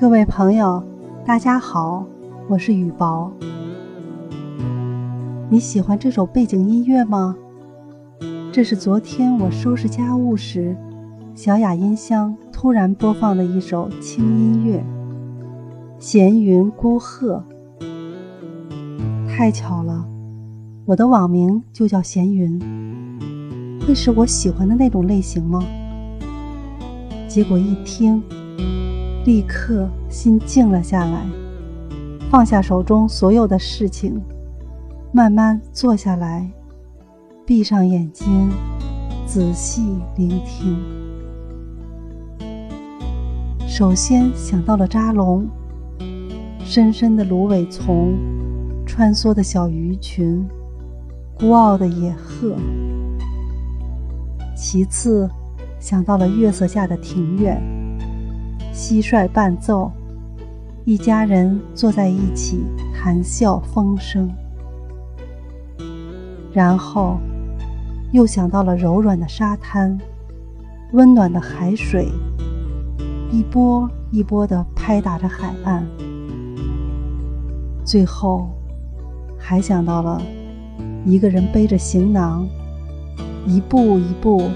各位朋友，大家好，我是雨薄。你喜欢这首背景音乐吗？这是昨天我收拾家务时，小雅音箱突然播放的一首轻音乐，《闲云孤鹤》。太巧了，我的网名就叫闲云，会是我喜欢的那种类型吗？结果一听。立刻心静了下来，放下手中所有的事情，慢慢坐下来，闭上眼睛，仔细聆听。首先想到了扎龙，深深的芦苇丛，穿梭的小鱼群，孤傲的野鹤。其次想到了月色下的庭院。蟋蟀伴奏，一家人坐在一起谈笑风生。然后，又想到了柔软的沙滩，温暖的海水，一波一波地拍打着海岸。最后，还想到了一个人背着行囊，一步一步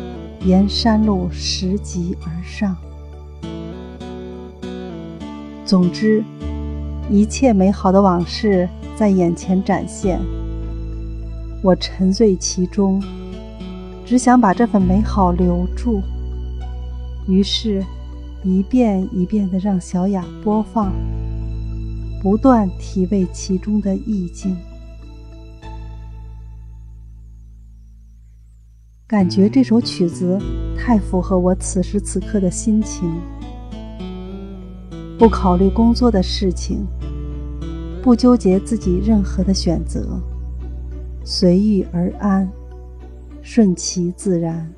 沿山路拾级而上。总之，一切美好的往事在眼前展现。我沉醉其中，只想把这份美好留住。于是，一遍一遍地让小雅播放，不断体味其中的意境。感觉这首曲子太符合我此时此刻的心情。不考虑工作的事情，不纠结自己任何的选择，随遇而安，顺其自然，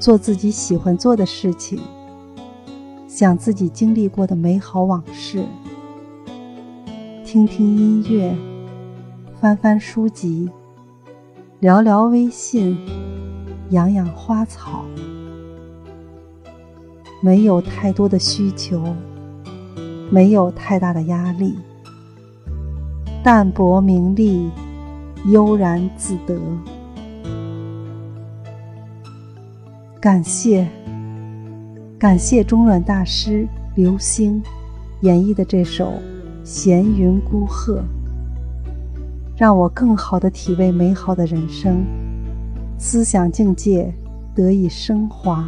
做自己喜欢做的事情，想自己经历过的美好往事，听听音乐，翻翻书籍，聊聊微信，养养花草。没有太多的需求，没有太大的压力，淡泊名利，悠然自得。感谢，感谢中软大师刘星演绎的这首《闲云孤鹤》，让我更好的体味美好的人生，思想境界得以升华。